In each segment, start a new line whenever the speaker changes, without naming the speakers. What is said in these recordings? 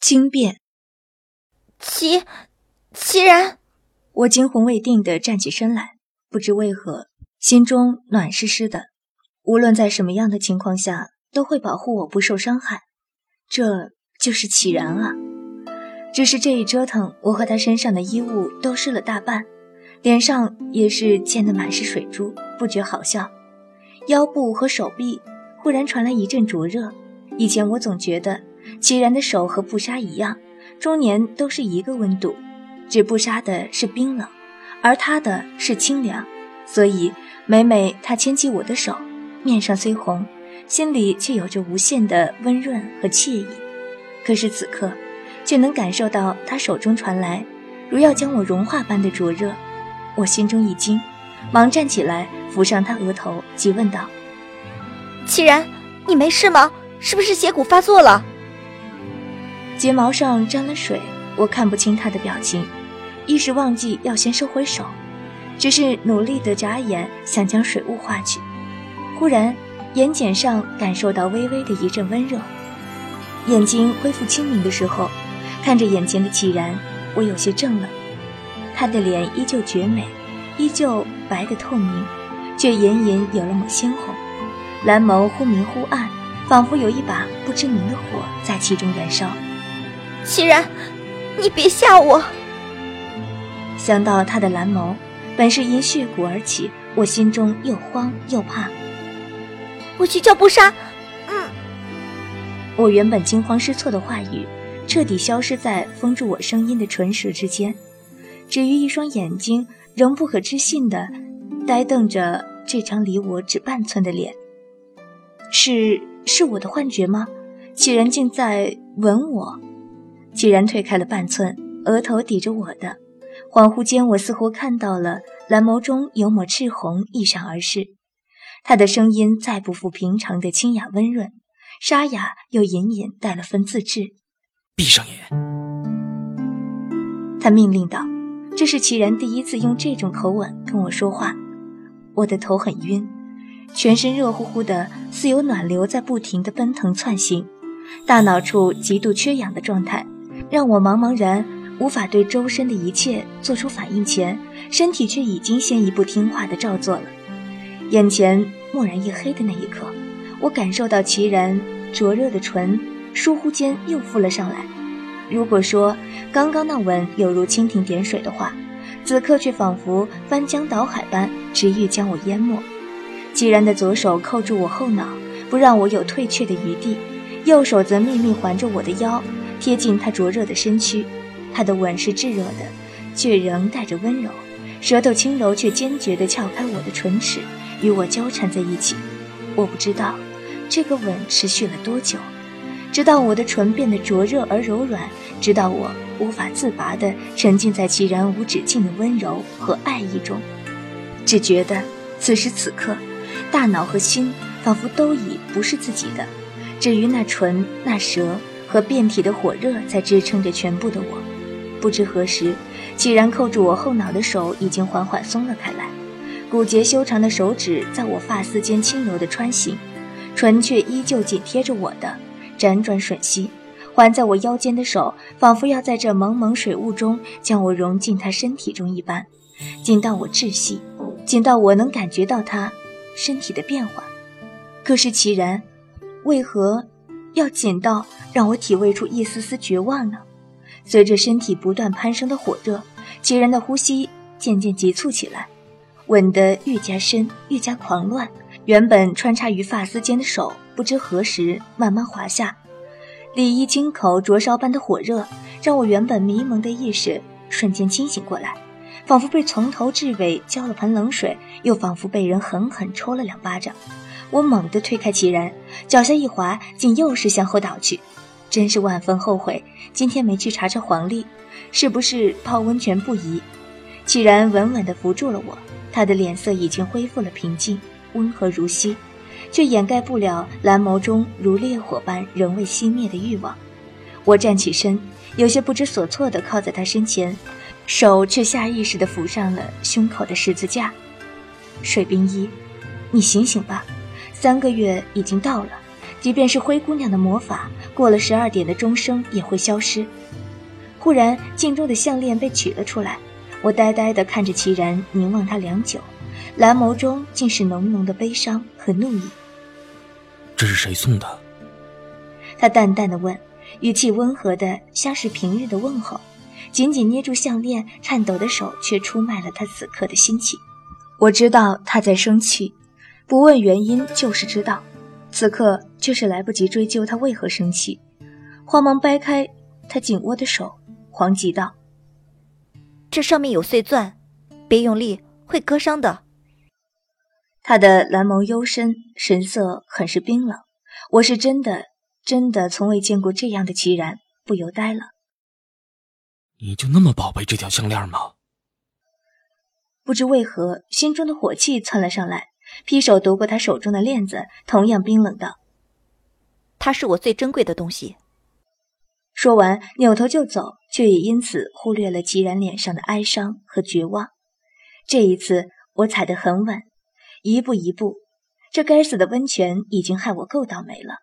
惊变，
齐，齐然，
我惊魂未定地站起身来，不知为何，心中暖湿湿的。无论在什么样的情况下，都会保护我不受伤害。这就是启然啊！只是这一折腾，我和他身上的衣物都湿了大半，脸上也是溅得满是水珠，不觉好笑。腰部和手臂忽然传来一阵灼热，以前我总觉得。齐然的手和布莎一样，终年都是一个温度，只布莎的是冰冷，而他的是清凉。所以每每他牵起我的手，面上虽红，心里却有着无限的温润和惬意。可是此刻，却能感受到他手中传来如要将我融化般的灼热。我心中一惊，忙站起来扶上他额头，急问道：“
齐然，你没事吗？是不是血骨发作了？”
睫毛上沾了水，我看不清他的表情，一时忘记要先收回手，只是努力的眨眼，想将水雾化去。忽然，眼睑上感受到微微的一阵温热，眼睛恢复清明的时候，看着眼前的祁然，我有些怔了。他的脸依旧绝美，依旧白的透明，却隐隐有了抹鲜红，蓝眸忽明忽暗，仿佛有一把不知名的火在其中燃烧。
齐然，你别吓我！
想到他的蓝眸，本是因血骨而起，我心中又慌又怕。
我去叫布莎。嗯。
我原本惊慌失措的话语，彻底消失在封住我声音的唇舌之间，只余一双眼睛仍不可置信的呆瞪着这张离我只半寸的脸。是是我的幻觉吗？几人竟在吻我？既然退开了半寸，额头抵着我的，恍惚间，我似乎看到了蓝眸中有抹赤红一闪而逝。他的声音再不复平常的清雅温润，沙哑又隐隐带了分自制。
闭上眼。
他命令道：“这是齐然第一次用这种口吻跟我说话。”我的头很晕，全身热乎乎的，似有暖流在不停的奔腾窜行，大脑处极度缺氧的状态。让我茫茫然无法对周身的一切做出反应前，身体却已经先一步听话的照做了。眼前蓦然一黑的那一刻，我感受到齐然灼热的唇，倏忽间又覆了上来。如果说刚刚那吻有如蜻蜓点水的话，此刻却仿佛翻江倒海般，直欲将我淹没。齐然的左手扣住我后脑，不让我有退却的余地，右手则秘密环着我的腰。贴近他灼热的身躯，他的吻是炙热的，却仍带着温柔，舌头轻柔却坚决地撬开我的唇齿，与我交缠在一起。我不知道这个吻持续了多久，直到我的唇变得灼热而柔软，直到我无法自拔地沉浸在其然无止境的温柔和爱意中，只觉得此时此刻，大脑和心仿佛都已不是自己的，至于那唇那舌。和遍体的火热在支撑着全部的我，不知何时，既然扣住我后脑的手已经缓缓松了开来，骨节修长的手指在我发丝间轻柔的穿行，唇却依旧紧贴着我的，辗转吮吸，环在我腰间的手仿佛要在这蒙蒙水雾中将我融进他身体中一般，紧到我窒息，紧到我能感觉到他身体的变化。可是其然，为何？要紧到让我体味出一丝丝绝望呢。随着身体不断攀升的火热，几人的呼吸渐渐急促起来，吻得愈加深，愈加狂乱。原本穿插于发丝间的手，不知何时慢慢滑下。礼衣金口灼烧般的火热，让我原本迷蒙的意识瞬间清醒过来，仿佛被从头至尾浇了盆冷水，又仿佛被人狠狠抽了两巴掌。我猛地推开齐然，脚下一滑，竟又是向后倒去，真是万分后悔今天没去查查黄历，是不是泡温泉不宜？齐然稳稳地扶住了我，他的脸色已经恢复了平静，温和如昔，却掩盖不了蓝眸中如烈火般仍未熄灭的欲望。我站起身，有些不知所措地靠在他身前，手却下意识地抚上了胸口的十字架。水冰衣，你醒醒吧。三个月已经到了，即便是灰姑娘的魔法，过了十二点的钟声也会消失。忽然，镜中的项链被取了出来，我呆呆地看着齐然，凝望他良久，蓝眸中尽是浓浓的悲伤和怒意。
这是谁送的？
他淡淡的问，语气温和的像是平日的问候，紧紧捏住项链，颤抖的手却出卖了他此刻的心情。我知道他在生气，不问原因就是知道，此刻却是来不及追究他为何生气，慌忙掰开他紧握的手。黄急道：“
这上面有碎钻，别用力，会割伤的。”
他的蓝眸幽深，神色很是冰冷。我是真的，真的从未见过这样的齐然，不由呆了。
你就那么宝贝这条项链吗？
不知为何，心中的火气窜了上来，劈手夺过他手中的链子，同样冰冷道：“
它是我最珍贵的东西。”
说完，扭头就走，却也因此忽略了齐然脸上的哀伤和绝望。这一次，我踩得很稳，一步一步。这该死的温泉已经害我够倒霉了。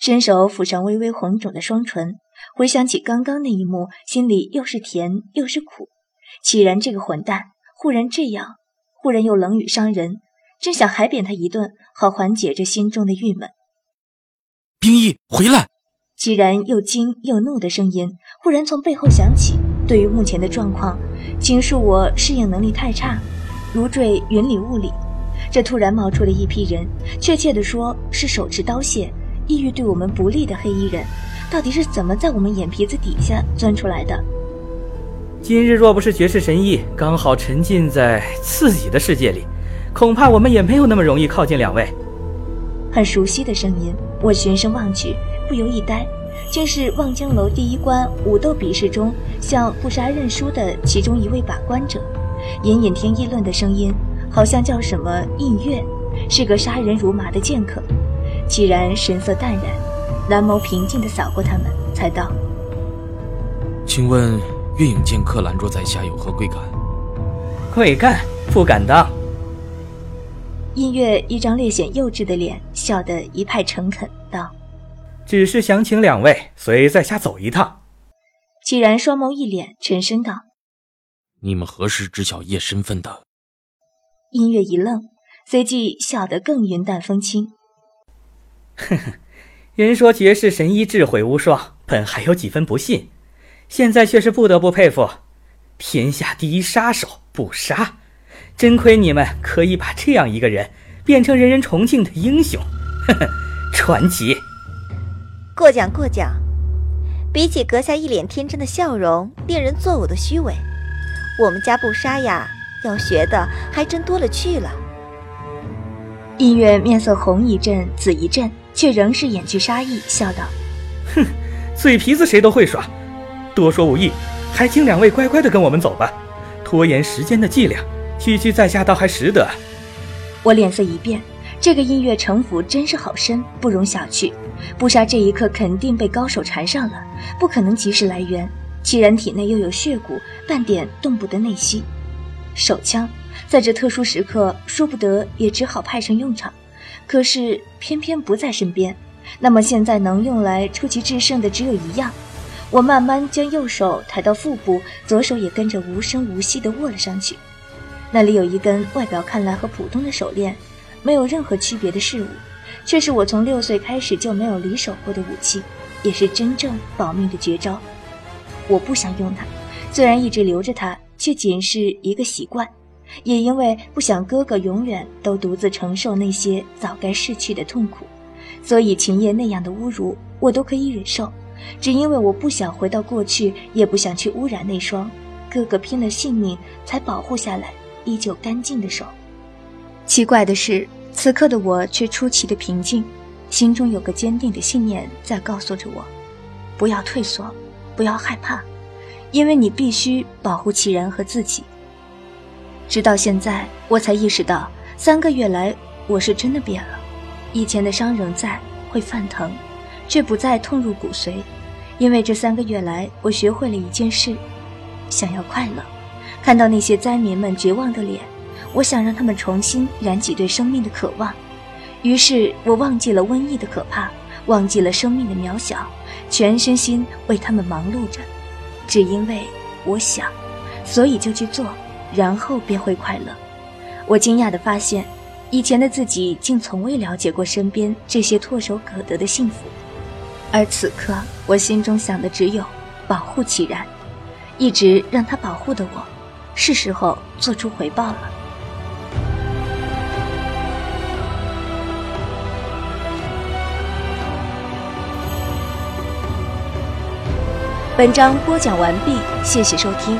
伸手抚上微微红肿的双唇，回想起刚刚那一幕，心里又是甜又是苦。齐然这个混蛋，忽然这样，忽然又冷语伤人，真想海扁他一顿，好缓解这心中的郁闷。
冰毅，回来！
既然又惊又怒的声音忽然从背后响起。对于目前的状况，请恕我适应能力太差，如坠云里雾里。这突然冒出了一批人，确切的说是手持刀械、意欲对我们不利的黑衣人，到底是怎么在我们眼皮子底下钻出来的？
今日若不是绝世神医刚好沉浸在自己的世界里，恐怕我们也没有那么容易靠近两位。
很熟悉的声音，我循声望去。不由一呆，竟是望江楼第一关武斗比试中向不杀认输的其中一位把关者。隐隐听议论的声音，好像叫什么印月，是个杀人如麻的剑客。既然神色淡然，蓝眸平静地扫过他们，才道：“
请问月影剑客拦若在下有何贵干？”“
贵干不敢当。”
印月一张略显幼稚的脸，笑得一派诚恳，道。
只是想请两位随在下走一趟。
既然双眸一敛，沉声道：“
你们何时知晓夜身份的？”
音乐一愣，随即笑得更云淡风轻：“
呵呵，人说绝世神医智慧无双，本还有几分不信，现在却是不得不佩服。天下第一杀手不杀，真亏你们可以把这样一个人变成人人崇敬的英雄，呵呵，传奇。”
过奖过奖，比起阁下一脸天真的笑容，令人作呕的虚伪，我们家不杀呀，要学的还真多了去了。
音乐面色红一阵紫一阵，却仍是掩去杀意，笑道：“
哼，嘴皮子谁都会耍，多说无益，还请两位乖乖的跟我们走吧。拖延时间的伎俩，区区在下倒还识得。”
我脸色一变。这个音乐城府真是好深，不容小觑。不杀这一刻肯定被高手缠上了，不可能及时来援。既然体内又有血骨，半点动不得内息。手枪在这特殊时刻，说不得也只好派上用场。可是偏偏不在身边。那么现在能用来出奇制胜的只有一样。我慢慢将右手抬到腹部，左手也跟着无声无息地握了上去。那里有一根外表看来和普通的手链。没有任何区别的事物，却是我从六岁开始就没有离手过的武器，也是真正保命的绝招。我不想用它，虽然一直留着它，却仅是一个习惯，也因为不想哥哥永远都独自承受那些早该逝去的痛苦，所以秦叶那样的侮辱我都可以忍受，只因为我不想回到过去，也不想去污染那双哥哥拼了性命才保护下来依旧干净的手。奇怪的是，此刻的我却出奇的平静，心中有个坚定的信念在告诉着我：不要退缩，不要害怕，因为你必须保护齐人和自己。直到现在，我才意识到，三个月来我是真的变了，以前的伤仍在，会犯疼，却不再痛入骨髓，因为这三个月来，我学会了一件事：想要快乐，看到那些灾民们绝望的脸。我想让他们重新燃起对生命的渴望，于是我忘记了瘟疫的可怕，忘记了生命的渺小，全身心为他们忙碌着，只因为我想，所以就去做，然后便会快乐。我惊讶地发现，以前的自己竟从未了解过身边这些唾手可得的幸福，而此刻我心中想的只有保护齐然，一直让他保护的我，是时候做出回报了。本章播讲完毕，谢谢收听。